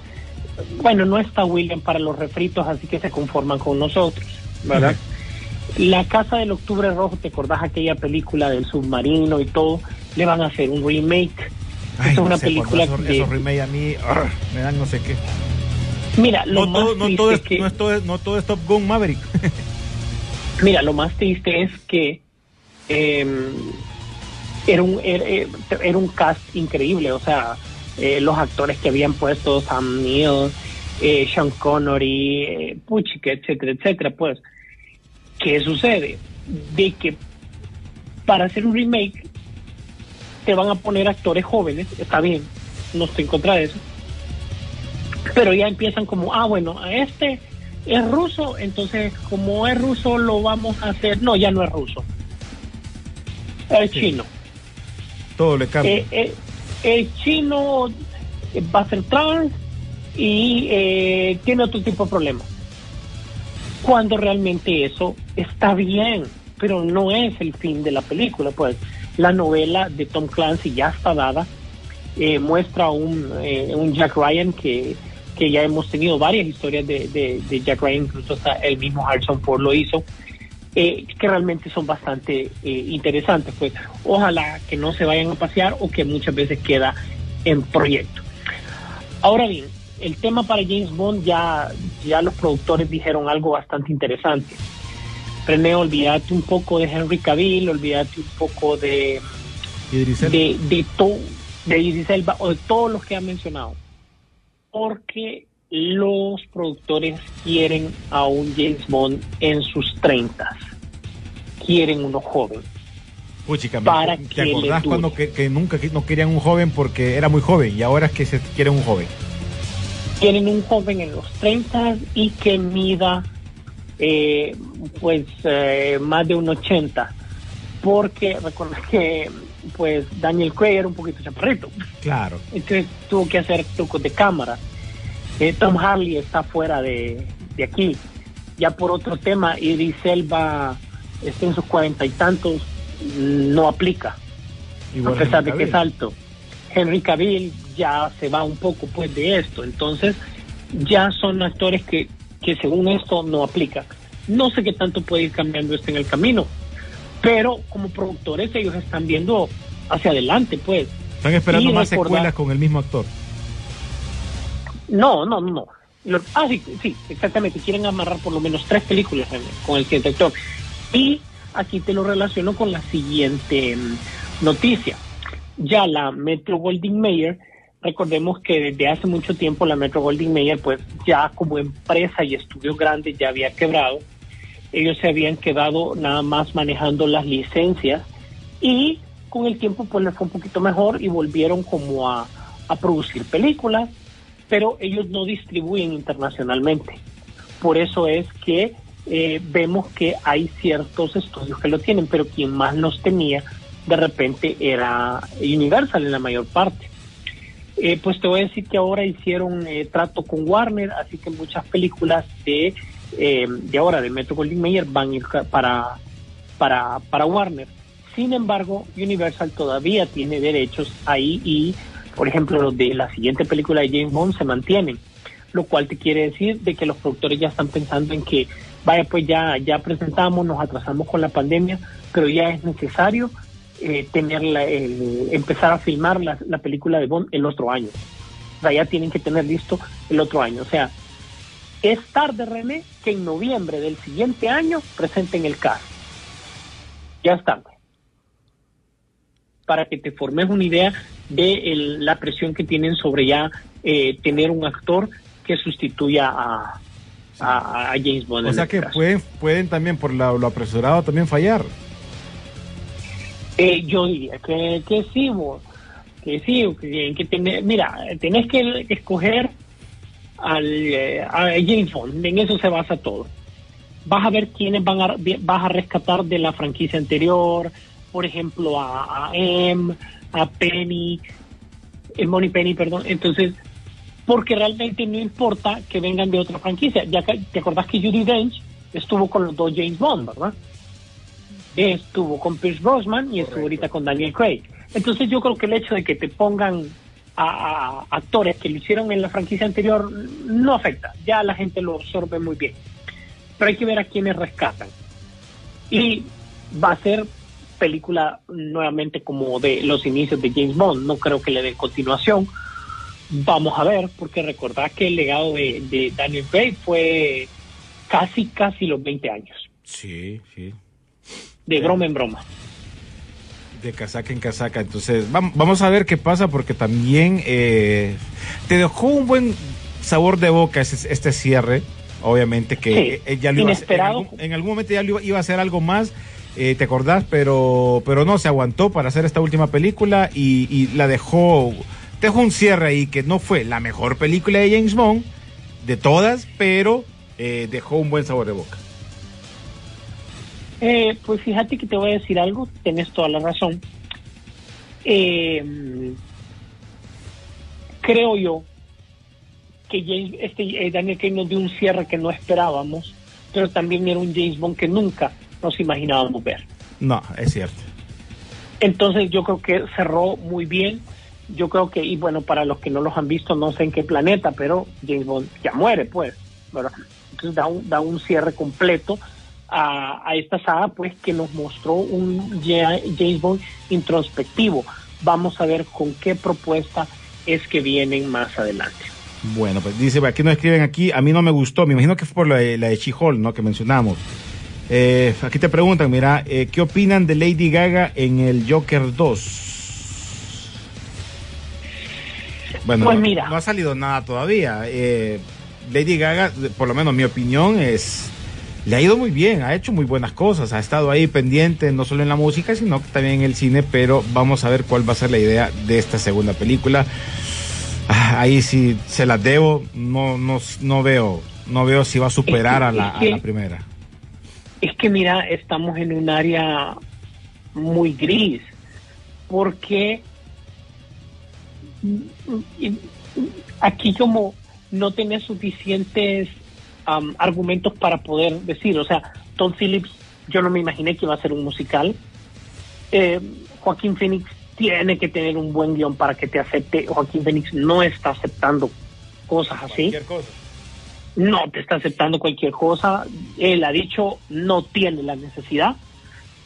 bueno, no está William para los refritos, así que se conforman con nosotros, ¿verdad? La Casa del Octubre Rojo, ¿te acordás aquella película del submarino y todo? Le van a hacer un remake. Es una sé, película esos, remake a mí me dan no sé qué. Mira, lo No más todo, no, todo es, que- no, es todo, no todo es Top Gun Maverick. *laughs* Mira, lo más triste es que eh, era, un, era, era un cast increíble, o sea, eh, los actores que habían puesto, Sam Neill, eh, Sean Connery, eh, Puchica, etcétera, etcétera, pues, ¿qué sucede? De que para hacer un remake te van a poner actores jóvenes, está bien, no estoy en contra de eso, pero ya empiezan como, ah, bueno, a este es ruso, entonces como es ruso lo vamos a hacer, no, ya no es ruso, es Sí. chino. todo le cambia. Eh, eh, el chino eh, va a ser trans y eh, tiene otro tipo de problemas. Cuando realmente eso está bien, pero no es el fin de la película. Pues la novela de Tom Clancy ya está dada, eh, muestra un, eh, un Jack Ryan que, que ya hemos tenido varias historias de, de- Jack Ryan, incluso hasta el mismo Harrison Ford lo hizo eh, que realmente son bastante eh, interesantes. Pues ojalá que no se vayan a pasear o que muchas veces queda en proyecto. Ahora bien, el tema para James Bond ya, ya los productores dijeron algo bastante interesante. René, olvídate un poco de Henry Cavill, olvídate un poco de, Idris Elba. de, de, to- de Idris Elba o de todos los que han mencionado. Porque los productores quieren a un James Bond en sus 30. Quieren uno joven. Puchica, para ¿te que acordás cuando que, que nunca que no querían un joven porque era muy joven y ahora es que se quieren un joven? Quieren un joven en los 30 y que mida eh, pues eh, más de un 80. Porque recuerda que pues Daniel Craig era un poquito chaparrito. Claro. Entonces tuvo que hacer trucos de cámara. Eh, Tom Harley está fuera de, de aquí. Ya por otro tema, Idris Elba está en sus cuarenta y tantos, no aplica, Igual a pesar de que es alto. Henry Cavill ya se va un poco pues de esto, entonces ya son actores que, que según esto no aplican. No sé qué tanto puede ir cambiando esto en el camino, pero como productores ellos están viendo hacia adelante, pues. Están esperando Y más recordar- secuelas con el mismo actor. No, no, no, no. Ah, sí, sí, exactamente. Quieren amarrar por lo menos tres películas en- con el siguiente actor. Y aquí te lo relaciono con la siguiente mm, noticia. Ya la Metro Goldwyn Mayer, recordemos que desde hace mucho tiempo la Metro Goldwyn Mayer, pues ya como empresa y estudio grande ya había quebrado. Ellos se habían quedado nada más manejando las licencias y con el tiempo pues les fue un poquito mejor y volvieron como a, a producir películas pero ellos no distribuyen internacionalmente. Por eso es que eh, vemos que hay ciertos estudios que lo tienen, pero quien más los tenía de repente era Universal en la mayor parte. Eh, pues te voy a decir que ahora hicieron eh, trato con Warner, así que muchas películas de, eh, de ahora de Metro Goldwyn Mayer van a ir para, para, para Warner. Sin embargo, Universal todavía tiene derechos ahí y, por ejemplo, los de la siguiente película de James Bond se mantienen, lo cual te quiere decir de que los productores ya están pensando en que, vaya, pues ya, ya presentamos, nos atrasamos con la pandemia, pero ya es necesario eh, tener la- el- empezar a filmar la, la película de Bond el otro año. O sea, ya tienen que tener listo el otro año. O sea, es tarde, René, que en noviembre del siguiente año presenten el cast. Ya es tarde. Para que te formes una idea de el- la presión que tienen sobre ya eh, tener un actor que sustituya a, a, a James Bond. O sea este que caso. pueden, pueden también, por la- lo apresurado, también fallar. Eh, yo diría que, que sí, vos, que sí, que, que tener, mira, tenés que escoger al, eh, a James Bond, en eso se basa todo. Vas a ver quiénes van a, vas a rescatar de la franquicia anterior, por ejemplo, a, a M, a Penny, el Money Penny, perdón. Entonces, porque realmente no importa que vengan de otra franquicia. Ya que, te acordás que Judy Dench estuvo con los dos James Bond, ¿verdad? estuvo con Pierce Brosnan y estuvo ahorita con Daniel Craig. Entonces yo creo que el hecho de que te pongan a, a actores que lo hicieron en la franquicia anterior no afecta, ya la gente lo absorbe muy bien. Pero hay que ver a quienes rescatan. Y va a ser película nuevamente como de los inicios de James Bond, no creo que le den continuación. Vamos a ver, porque recordad que el legado de, de Daniel Craig fue casi, casi los 20 años, Sí, sí. de broma en broma. De casaca en casaca. Entonces, vam- vamos a ver qué pasa porque también eh, te dejó un buen sabor de boca este cierre. Obviamente que Sí, eh, ya lo iba a hacer- en, algún, en algún momento ya lo iba, iba a hacer algo más, eh, ¿te acordás? Pero, pero no, se aguantó para hacer esta última película y, la dejó, dejó un cierre ahí que no fue la mejor película de James Bond, de todas, pero eh, dejó un buen sabor de boca. Eh, pues fíjate que te voy a decir algo, tenés toda la razón. Creo yo que James, este, Daniel Craig nos dio un cierre que no esperábamos, pero también era un James Bond que nunca nos imaginábamos ver. No, es cierto. Entonces yo creo que cerró muy bien. Yo creo que, y bueno, para los que no los han visto, no sé en qué planeta, pero James Bond ya muere, pues, ¿verdad? Entonces da un, da un cierre completo a, a esta saga, pues, que nos mostró un Ja- James Bond introspectivo. Vamos a ver con qué propuesta es que vienen más adelante. Bueno, pues dice, aquí nos escriben aquí, a mí no me gustó, me imagino que fue por la de, la de She-Hulk, ¿no? Que mencionamos. Eh, aquí te preguntan, mira, eh, ¿qué opinan de Lady Gaga en el Joker 2? Bueno, Pues no- mira. no ha salido nada todavía. Eh, Lady Gaga, por lo menos mi opinión es, le ha ido muy bien, ha hecho muy buenas cosas, ha estado ahí pendiente no solo en la música, sino que también en el cine, pero vamos a ver cuál va a ser la idea de esta segunda película. Ah, Ahí sí se las debo, no, no, no veo, no veo si va a superar a la, a la primera. Es que mira, estamos en un área muy gris, porque aquí como no tenés suficientes am, argumentos para poder decir, o sea, Tom Phillips, yo no me imaginé que iba a ser un musical. Eh, Joaquín Phoenix tiene que tener un buen guion para que te acepte. Joaquín Phoenix no está aceptando cosas así. Cualquier cosa. No te está aceptando cualquier cosa. Él ha dicho no tiene la necesidad,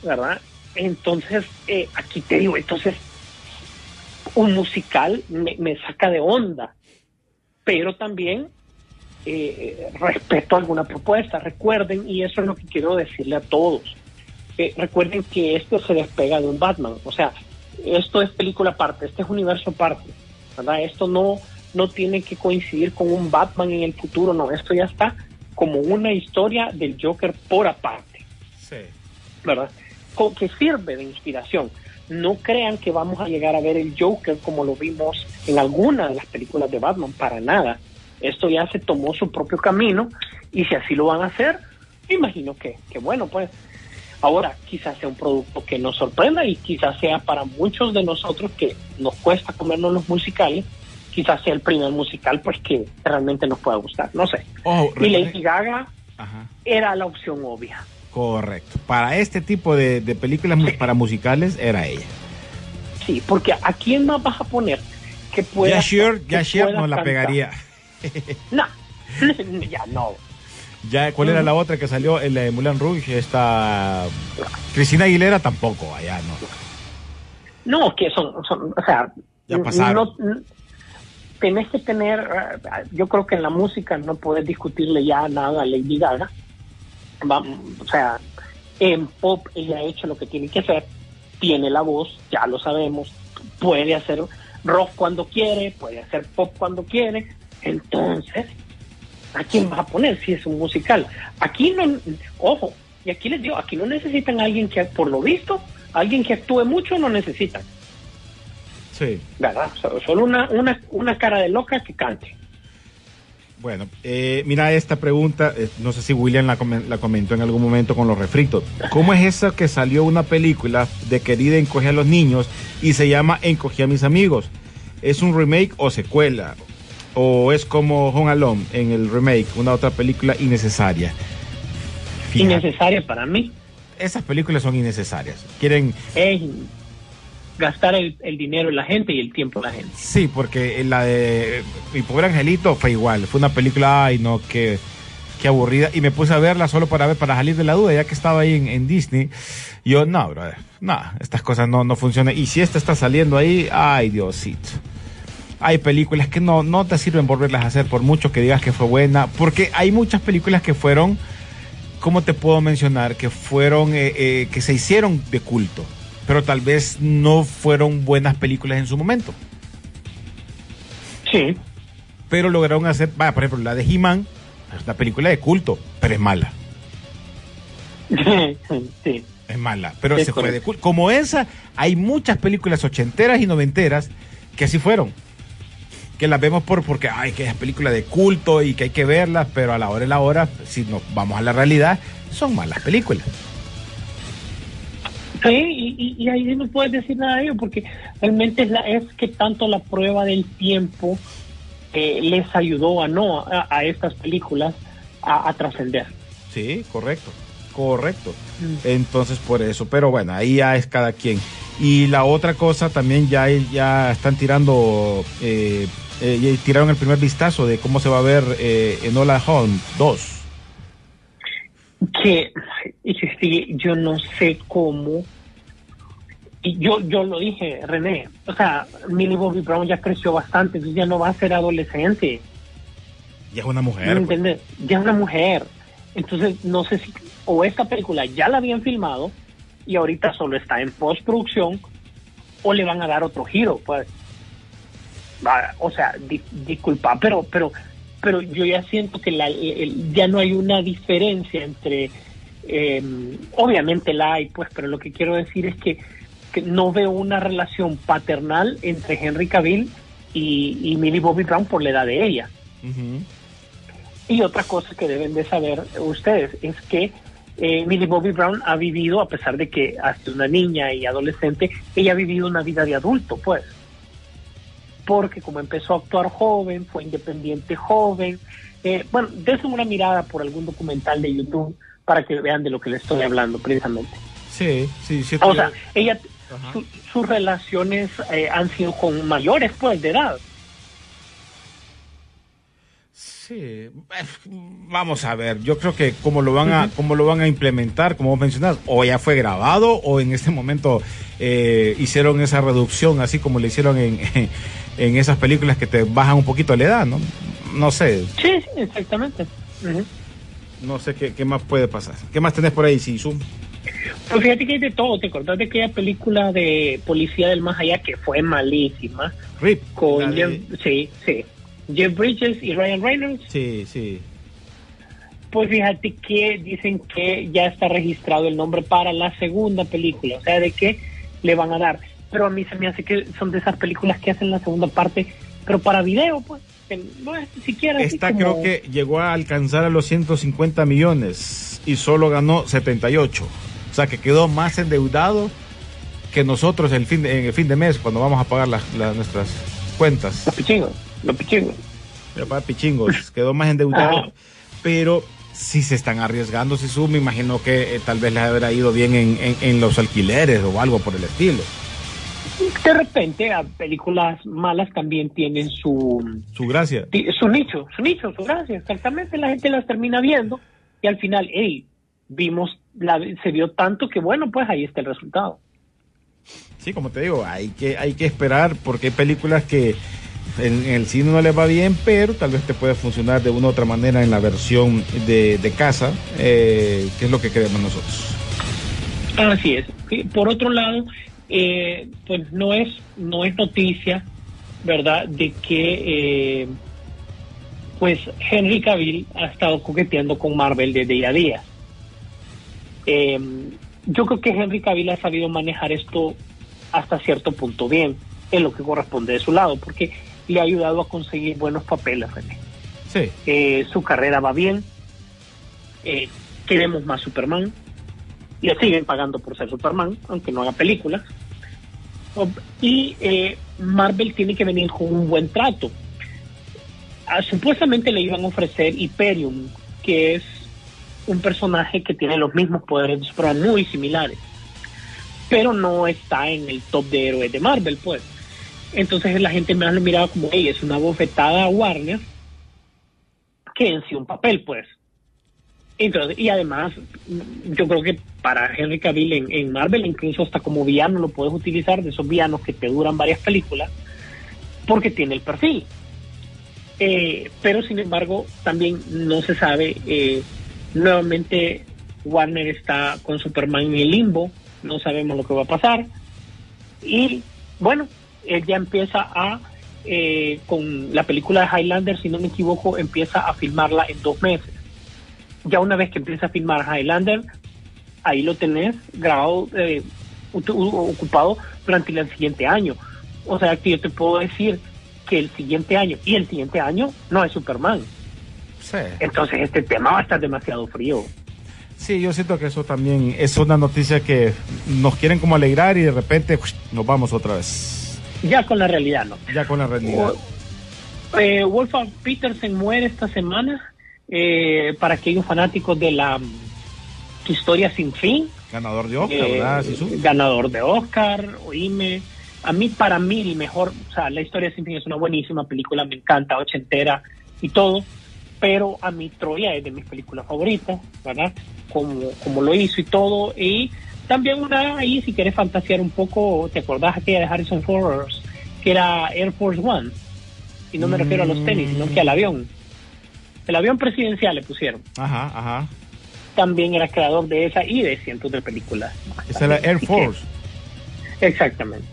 ¿verdad? Entonces, eh, aquí te digo, entonces, un musical me, saca de onda, pero también eh, respeto alguna propuesta. Recuerden, y eso es lo que quiero decirle a todos, eh, recuerden que esto se despega de un Batman, o sea, esto es película aparte, este es universo aparte, ¿verdad? Esto no, no tiene que coincidir con un Batman en el futuro, no, esto ya está como una historia del Joker por aparte, Sí. ¿verdad? Que sirve de inspiración. No crean que vamos a llegar a ver el Joker como lo vimos en alguna de las películas de Batman, para nada. Esto ya se tomó su propio camino y si así lo van a hacer, imagino que, que bueno, pues ahora quizás sea un producto que nos sorprenda y quizás sea para muchos de nosotros que nos cuesta comernos los musicales, quizás sea el primer musical pues que realmente nos pueda gustar, no sé. Ojo, Y Lady Gaga Ajá. era la opción obvia. Correcto. Para este tipo de, de películas para musicales era ella. Sí, porque ¿a quién más vas a poner que pueda ya Sure, que ya Sure pueda no la pegaría. No, *laughs* *laughs* ya no. Ya, ¿cuál era la otra que salió? El de Moulin Rouge, esta Cristina Aguilera tampoco, allá no. No, que son, son o sea, Ya pasaron. no- tenés que tener, eh, yo creo que en la música no puedes discutirle ya nada a Lady Gaga. Va- o sea, en pop ella ha hecho lo que tiene que hacer, tiene la voz, ya lo sabemos, puede hacer rock cuando quiere, puede hacer pop cuando quiere, entonces, ¿a quién vas a poner si es un musical? Aquí no, ojo, y aquí les digo, aquí no necesitan a alguien que, por lo visto, alguien que actúe mucho no necesitan. Sí. ¿verdad? So- Solo una, una, una cara de loca que cante. Bueno, eh, mira esta pregunta, eh, no sé si William la, comen- la comentó en algún momento con los refritos. ¿Cómo es esa que salió una película de querida encogía a los niños y se llama Encogí a mis amigos? ¿Es un remake o secuela? ¿O es como Home Alone en el remake, una otra película innecesaria? Fíjate, Innecesaria para mí Esas películas son innecesarias. Quieren, gastar el, dinero de la gente y el tiempo de la gente. sí, porque la de Mi pobre angelito fue igual. Fue una película, ay no, que qué aburrida. Y me puse a verla solo para ver, para salir de la duda, ya que estaba ahí en, en Disney. Yo, no, brother, no, estas cosas no, no funcionan. Y si esta está saliendo ahí, ay Diosito. Hay películas que no, no te sirven volverlas a hacer por mucho que digas que fue buena. Porque hay muchas películas que fueron, ¿cómo te puedo mencionar? Que fueron, eh, eh, que se hicieron de culto. Pero tal vez no fueron buenas películas en su momento. Sí, Pero lograron hacer, vaya, por ejemplo, la de He-Man, es una película de culto, pero es mala. *laughs* sí. Es mala, pero Es se fue de culto. Como esa, hay muchas películas ochenteras y noventeras que así fueron. Que las vemos por porque, ay, que es película de culto y que hay que verlas, pero a la hora de la hora, si nos vamos a la realidad, son malas películas. Sí, y, y- ahí no puedes decir nada de ello porque realmente es, la, es que tanto la prueba del tiempo eh, les ayudó a no a, a estas películas a, a trascender. Sí, correcto, correcto. Entonces por eso, pero bueno, ahí ya es cada quien. Y la otra cosa también ya, ya están tirando, eh, eh, tiraron el primer vistazo de cómo se va a ver eh, Enola Holmes 2. que y que sí, yo no sé cómo y yo yo lo dije René o sea Millie Bobby Brown ya creció bastante entonces ya no va a ser adolescente Ya es una ¿me mujer. pues. ya es una mujer entonces no sé si o esta película ya la habían filmado y ahorita solo está en postproducción o le van a dar otro giro pues o sea di- disculpa pero pero pero yo ya siento que la, el- ya no hay una diferencia entre eh, obviamente la hay pues pero lo que quiero decir es que, que no veo una relación paternal entre Henry Cavill y, y Millie Bobby Brown por la edad de ella y otra cosa que deben de saber ustedes es que eh, Millie Bobby Brown ha vivido, a pesar de que hasta una niña y adolescente, ella ha vivido una vida de adulto, pues. Porque como empezó a actuar joven, fue independiente joven. eh, bueno, desen una mirada por algún documental de YouTube para que vean de lo que les estoy hablando, precisamente. Sí, sí, sí. O sea, ella, su- sus relaciones eh, han sido con mayores, pues, de edad. Sí, eh, vamos a ver, yo creo que como lo van a, como lo van a implementar, como vos mencionás, o ya fue grabado o en este momento eh, hicieron esa reducción, así como le hicieron en, *laughs* en esas películas que te bajan un poquito la edad, ¿no? No sé, Sí, sí, exactamente. No sé qué, qué más puede pasar. ¿Qué más tenés por ahí, Sisu? Pues fíjate que hay de todo. ¿Te acordás de aquella película de Policía del Más Allá que fue malísima? Rip. Con de- Jeff, sí, sí. Jeff Bridges y Ryan Reynolds. Sí, sí. Pues fíjate que dicen que ya está registrado el nombre para la segunda película. O sea, de que le van a dar. Pero a mí se me hace que son de esas películas que hacen la segunda parte, pero para video, pues. no es siquiera así Esta como- creo que llegó a alcanzar a los 150 millones y solo ganó 78. O sea que quedó más endeudado que nosotros el fin de- en el fin de mes cuando vamos a pagar las, las- nuestras cuentas. Los pichingos, los pichingos. Pero para pichingos, *laughs* quedó más endeudado. Pero si se están arriesgando, si me imagino que eh, tal vez les habrá ido bien en, en- en los alquileres o algo por el estilo. De repente, a películas malas también tienen su, Su gracia. su nicho, su nicho, su gracia. Exactamente, la gente las termina viendo y al final, hey, vimos, la, se vio tanto que bueno, pues ahí está el resultado. Sí, como te digo, hay que, hay que esperar porque hay películas que en, en el cine no les va bien, pero tal vez te puede funcionar de una u otra manera en la versión de, de casa, eh, que es lo que queremos nosotros. Así es. Por otro lado, eh, pues no es, no es noticia, ¿verdad?, de que eh, pues Henry Cavill ha estado coqueteando con Marvel desde día a día. Eh, yo creo que Henry Cavill ha sabido manejar esto hasta cierto punto bien, en lo que corresponde de su lado, porque le ha ayudado a conseguir buenos papeles, René. Sí, Eh, su carrera va bien, eh, queremos más Superman, le siguen pagando por ser Superman, aunque no haga películas. Y eh, Marvel tiene que venir con un buen trato. Ah, supuestamente le iban a ofrecer Hyperion, que es un personaje que tiene los mismos poderes de Superman, muy similares, pero no está en el top de héroes de Marvel, pues. Entonces la gente más lo miraba como, hey, es una bofetada a Warner, que en sí un papel, pues. Entonces, y además, yo creo que para Henry Cavill en, en Marvel, incluso hasta como villano lo puedes utilizar, de esos villanos que te duran varias películas, porque tiene el perfil. Eh, pero sin embargo, también no se sabe, eh, nuevamente Warner está con Superman en el limbo, no sabemos lo que va a pasar. Y bueno, él ya empieza a, eh, con la película de Highlander, si no me equivoco, empieza a filmarla en dos meses. Ya una vez que empieza a filmar Highlander, ahí lo tenés grabado, eh, ocupado durante el siguiente año. O sea que yo te puedo decir que el siguiente año y el siguiente año no es Superman. Sí. Entonces este tema va a estar demasiado frío. Sí, yo siento que eso también es una noticia que nos quieren como alegrar y de repente uy, nos vamos otra vez. Ya con la realidad, ¿no? Ya con la realidad. Eh, Wolfgang Petersen muere esta semana eh, para aquellos fanáticos de la mm, historia sin fin. Ganador de Oscar, Eh, ¿verdad, Sisu? ganador de Oscar, oíme. A mí, para mí, el mejor, o sea, La historia sin fin es una buenísima película, me encanta, ochentera y todo, pero a mí Troya es de mis películas favoritas, ¿verdad? Como, como lo hizo y todo, y también una ahí, si quieres fantasear un poco, ¿te acordás aquella de Harrison Ford, que era Air Force One? Y no me refiero a los tenis, sino que al avión. El avión presidencial le pusieron. Ajá, ajá. También era creador de esa y de cientos de películas. Esa es la también. Air que- Force. Exactamente.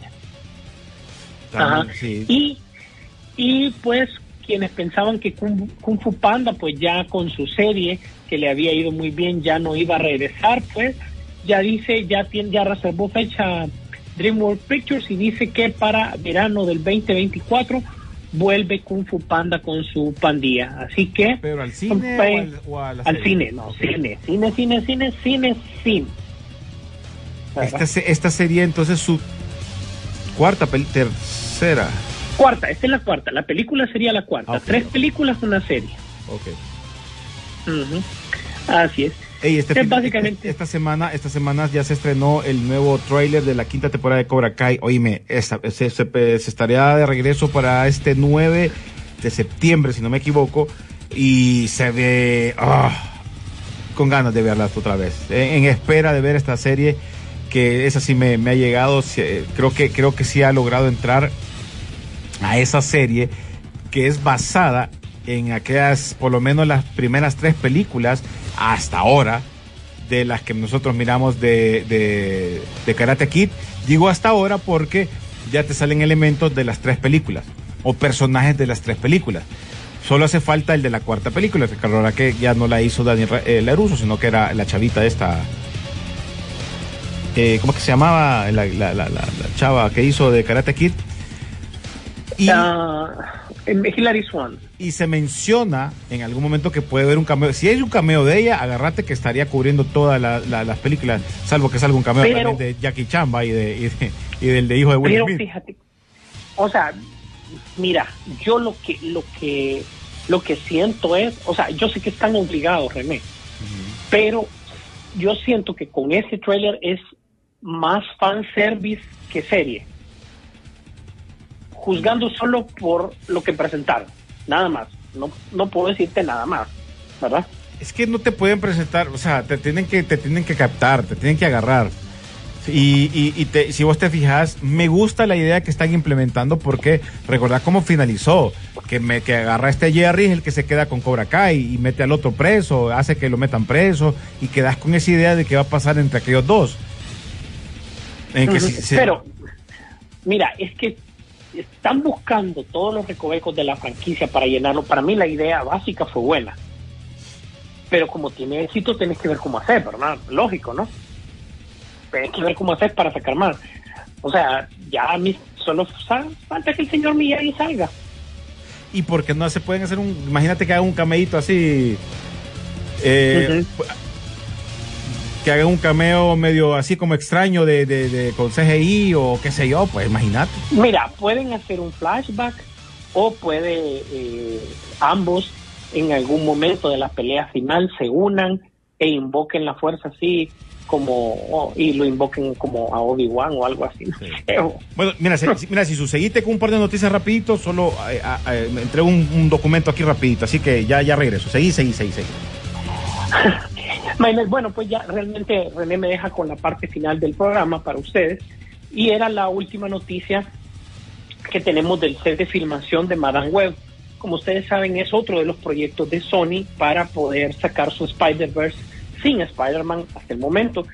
También, Ajá. sí. Y, y pues quienes pensaban que Kung, Kung Fu Panda, pues ya con su serie, que le había ido muy bien, ya no iba a regresar, pues ya dice, ya, tiene, ya reservó fecha DreamWorks Pictures y dice que para verano del 2024 vuelve Kung Fu Panda con su pandilla. Así que... Pero al cine o al, o a la al serie? cine, no, cine, cine, cine, cine, cine, cine. Esta, esta sería entonces su cuarta, tercera. Cuarta, esta es la cuarta. La película sería la cuarta. Ah, Tres películas, una serie. Ok. Así es. Ey, este Es fin- básicamente- esta semana, esta semana ya se estrenó el nuevo tráiler de la quinta temporada de Cobra Kai. Oíme, esta- se, se- se estaría de regreso para este 9 de septiembre, si no me equivoco, y se ve ah, con ganas de verla otra vez. En, en espera de ver esta serie, que esa sí me, me ha llegado, creo que, creo que sí ha logrado entrar a esa serie que es basada en aquellas, por lo menos las primeras tres películas hasta ahora, de las que nosotros miramos de, de, de Karate Kid. Digo hasta ahora porque ya te salen elementos de las tres películas o personajes de las tres películas. Solo hace falta el de la cuarta película, que ahora que ya no la hizo Daniel eh, LaRusso, sino que era la chavita esta. Eh, ¿Cómo que se llamaba la, la- la- la- la chava que hizo de Karate Kid? Y, Ah, em, Hilary Swan. y se menciona en algún momento que puede haber un cameo. Si hay un cameo de ella, agárrate que estaría cubriendo todas la- la- las películas, salvo que salga un cameo Pero- también de Jackie Chan ¿va? y, de, y, de- y del de hijo de Will Pero Smith. fíjate, o sea, mira, yo lo que, lo que, lo que siento es, o sea, yo sé que están obligados, René, pero yo siento que con ese trailer es más fanservice que serie. Juzgando solo por lo que presentaron, nada más. No, no puedo decirte nada más, ¿verdad? Es que no te pueden presentar, o sea, te tienen que, te tienen que captar, te tienen que agarrar. Y, y, y te- si vos te fijas, me gusta la idea que están implementando porque recordad cómo finalizó, que me que agarra a este Jerry es el que se queda con Cobra Kai y mete al otro preso, hace que lo metan preso y quedas con esa idea de qué va a pasar entre aquellos dos. En que Ujú, si- si- Pero, mira, es que están buscando todos los recovecos de la franquicia para llenarlo. Para mí la idea básica fue buena. Pero como tiene éxito, tenés que ver cómo hacer, ¿verdad? Lógico, ¿no? Tenés que ver cómo hacer para sacar más. O sea, ya a mí solo falta que el señor Miyagi salga. y porque no se pueden hacer un, imagínate que hagan un cameíto así, eh, que hagan un cameo medio así como extraño de, de, de- con CGI o qué sé yo, pues imagínate. Mira, pueden hacer un flashback o puede eh, ambos en algún momento de la pelea final se unan e invoquen la fuerza así como oh, y lo invoquen como a Obi-Wan o algo así. *laughs* Bueno, mira, si, si- mira, si sucediste con un par de noticias rapidito, solo eh, eh, me entrego un, un documento aquí rapidito, así que ya, ya regreso. Seguí, seguí, seguí, seguí. *laughs* Maynard, Bueno, pues ya realmente René me deja con la parte final del programa para ustedes y era la última noticia que tenemos del set de filmación de Madame Web. Como ustedes saben, es otro de los proyectos de Sony para poder sacar su Spider-Verse sin Spider-Man hasta el momento.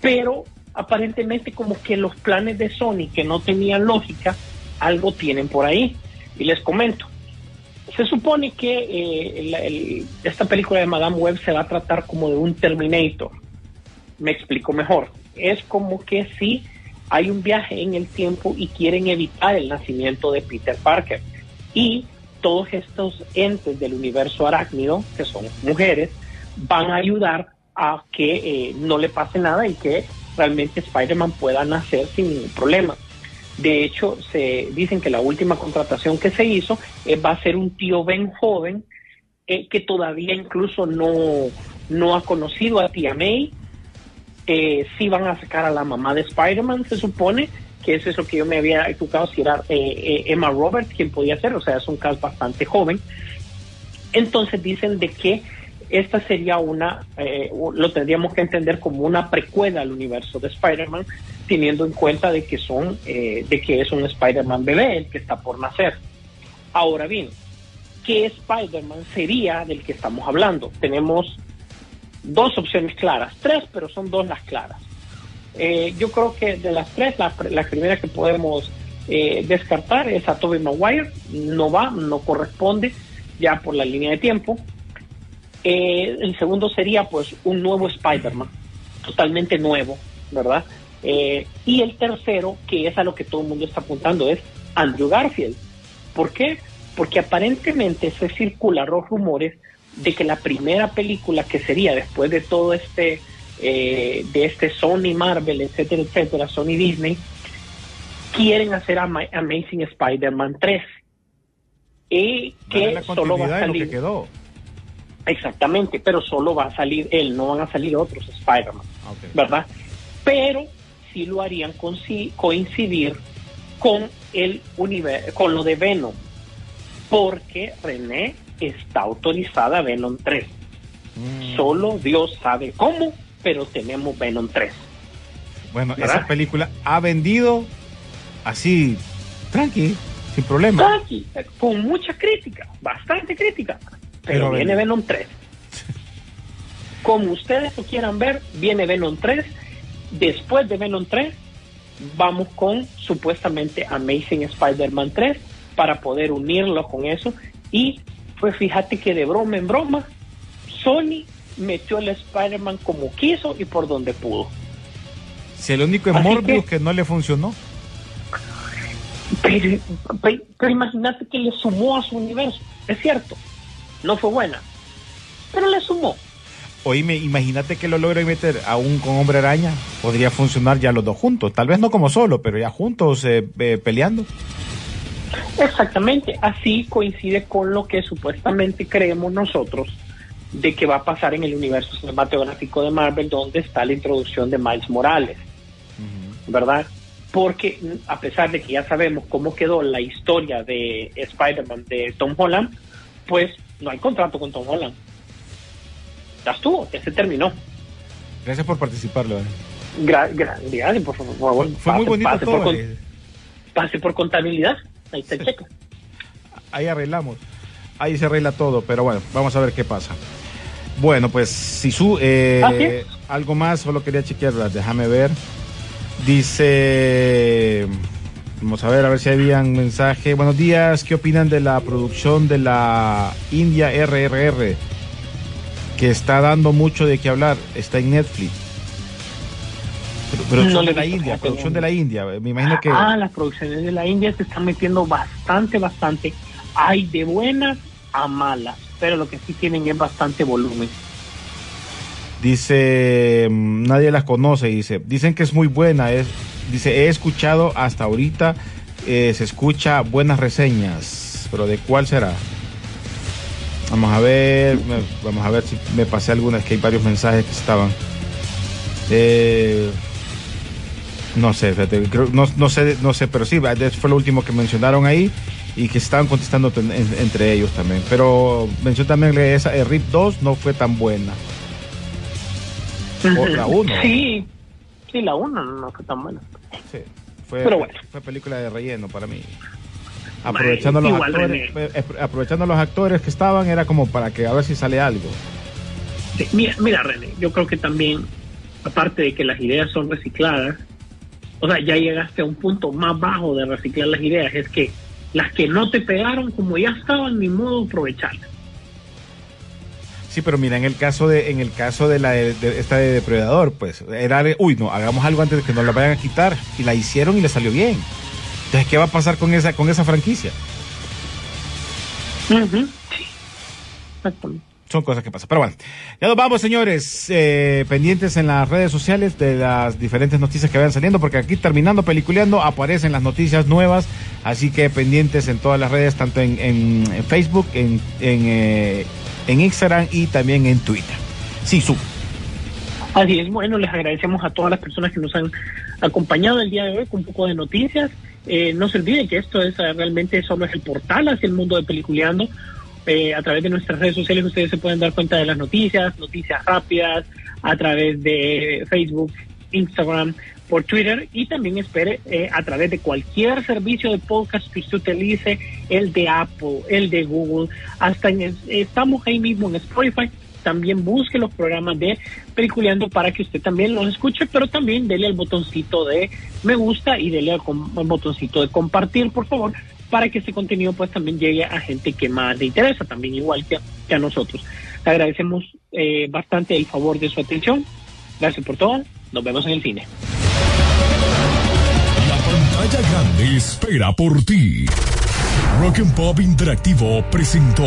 Pero aparentemente como que los planes de Sony que no tenían lógica, algo tienen por ahí. Y les comento. Se supone que eh, esta película de Madame Web se va a tratar como de un Terminator. Me explico mejor. Es como que si hay un viaje en el tiempo y quieren evitar el nacimiento de Peter Parker. Y todos estos entes del universo arácnido, que son mujeres, van a ayudar a que eh, no le pase nada y que realmente Spider-Man pueda nacer sin ningún problema. De hecho, se dicen que la última contratación que se hizo eh, va a ser un tío Ben joven eh, que todavía incluso no, no ha conocido a tía May. Eh, sí van a sacar a la mamá de Spider-Man, se supone, que es lo que yo me había equivocado si era eh, eh, Emma Roberts quien podía ser, o sea, es un caso bastante joven. Entonces dicen de que esta sería una, lo tendríamos que entender como una precuela al universo de Spider-Man, teniendo en cuenta de que son, eh, de que es un Spider-Man bebé el que está por nacer. Ahora bien, ¿qué Spider-Man sería del que estamos hablando? Tenemos dos opciones claras, tres, pero son dos las claras. Eh, yo creo que de las tres, la, la primera que podemos eh, descartar es a Tobey Maguire, no va, no corresponde ya por la línea de tiempo. Eh, el segundo sería pues un nuevo Spider-Man, totalmente nuevo, ¿verdad? Eh, y el tercero, que es a lo que todo el mundo está apuntando, es Andrew Garfield. ¿Por qué? Porque aparentemente se circulan los rumores de que la primera película que sería después de todo este, eh, de este Sony Marvel, etcétera, etcétera, Sony Disney, quieren hacer Ama- Amazing Spider-Man 3. Y que la solo va a que salir. quedó. Exactamente, pero solo va a salir él, no van a salir otros Spider-Man, Ok. ¿verdad? Pero sí lo harían coincidir con el universo, con lo de Venom, porque René está autorizada a Venom 3. Solo Dios sabe cómo, pero tenemos Venom 3. Bueno, ¿Verdad? esa película ha vendido así, tranqui, sin problema. Tranqui, con mucha crítica, bastante crítica, pero, Pero viene ven- Venom 3. *laughs* Como ustedes lo quieran ver, viene Venom 3. Después de Venom 3, vamos con supuestamente Amazing Spider-Man 3 para poder unirlo con eso. Y pues fíjate que de broma en broma, Sony metió el Spider-Man como quiso y por donde pudo. Si el único es Así Morbius que- que no le funcionó. Pero, pero- pero imagínate que le sumó a su universo. Es cierto, no fue buena, pero le sumó. Oíme, imagínate que lo logren meter aún con Hombre Araña. Podría funcionar ya los dos juntos. Tal vez no como solo, pero ya juntos eh, eh, peleando. Exactamente, así coincide con lo que supuestamente creemos nosotros de que va a pasar en el universo cinematográfico de Marvel, donde está la introducción de Miles Morales, ¿verdad? Porque a pesar de que ya sabemos cómo quedó la historia de Spider-Man de Tom Holland, pues no hay contrato con Tom Holland. Ya estuvo, ya se terminó. Gracias por participar, León. Gra- gra- gracias, por favor. Fue muy pase- bonito pase por todo. con- eh. pase por contabilidad. Ahí está el cheque. Ahí arreglamos. Ahí se arregla todo, pero bueno, vamos a ver qué pasa. Bueno, pues Sisu, eh, es. algo más, solo quería chequear, déjame ver. Dice, vamos a ver, a ver si había un mensaje. Buenos días, ¿qué opinan de la producción de la India RRR? Que está dando mucho de qué hablar, está en Netflix. Pero- Producción No de la India, producción de la India. Me imagino que... Ah, las producciones de la India se están metiendo bastante, bastante. Hay de buenas a malas, pero lo que sí tienen es bastante volumen. Dice, mm, nadie las conoce, dice, dicen que es muy buena, es, dice, he escuchado hasta ahorita, eh, se escucha buenas reseñas, pero ¿de cuál será? Vamos a ver, vamos a ver si me pasé algunas, que hay varios mensajes que estaban. Eh, no sé, fíjate, creo- no, no sé, no sé, pero sí, fue lo último que mencionaron ahí y que estaban contestando en- en- entre ellos también. Pero mencionó también que esa eh, RIP 2 no fue tan buena. O la uno. Sí, sí, la 1 no, no fue tan buena. Sí, fue, Pero bueno. fue película de relleno para mí. Aprovechando los igual, actores, eh, aprovechando los actores que estaban, era como para que a ver si sale algo. Sí, mira, mira, René, yo creo que también, aparte de que las ideas son recicladas, o sea, ya llegaste a un punto más bajo de reciclar las ideas, es que las que no te pegaron, como ya estaban, ni modo aprovecharlas. Sí, pero mira, en el caso de, en el caso de la de, de esta de Depredador, pues era de, uy, no, hagamos algo antes de que nos la vayan a quitar. Y la hicieron y le salió bien. Entonces, ¿qué va a pasar con esa, con esa franquicia? Sí, exactamente. Son cosas que pasan. Pero bueno, ya nos vamos, señores. Eh, pendientes en las redes sociales de las diferentes noticias que vayan saliendo, porque aquí terminando peliculeando aparecen las noticias nuevas. Así que pendientes en todas las redes, tanto en, en- en Facebook, en, en, eh, en Instagram y también en Twitter. Sí, su. Así es, bueno, les agradecemos a todas las personas que nos han acompañado el día de hoy con un poco de noticias. Eh, no se olviden que esto es eh, realmente solo es el portal hacia el mundo de Peliculeando. Eh, a través de nuestras redes sociales ustedes se pueden dar cuenta de las noticias, noticias rápidas, a través de Facebook, Instagram, por Twitter y también espere eh, a través de cualquier servicio de podcast que usted utilice, el de Apple, el de Google, hasta en, es- estamos ahí mismo en Spotify. También busque los programas de Peliculeando para que usted también los escuche, pero también dele al botoncito de me gusta y dele al, botoncito de compartir, por favor, para que este contenido pues también llegue a gente que más le interesa, también igual que, a nosotros. Le agradecemos eh, bastante el favor de su atención. Gracias por todo. Nos vemos en el cine. La pantalla grande espera por ti. Rock Interactivo presentó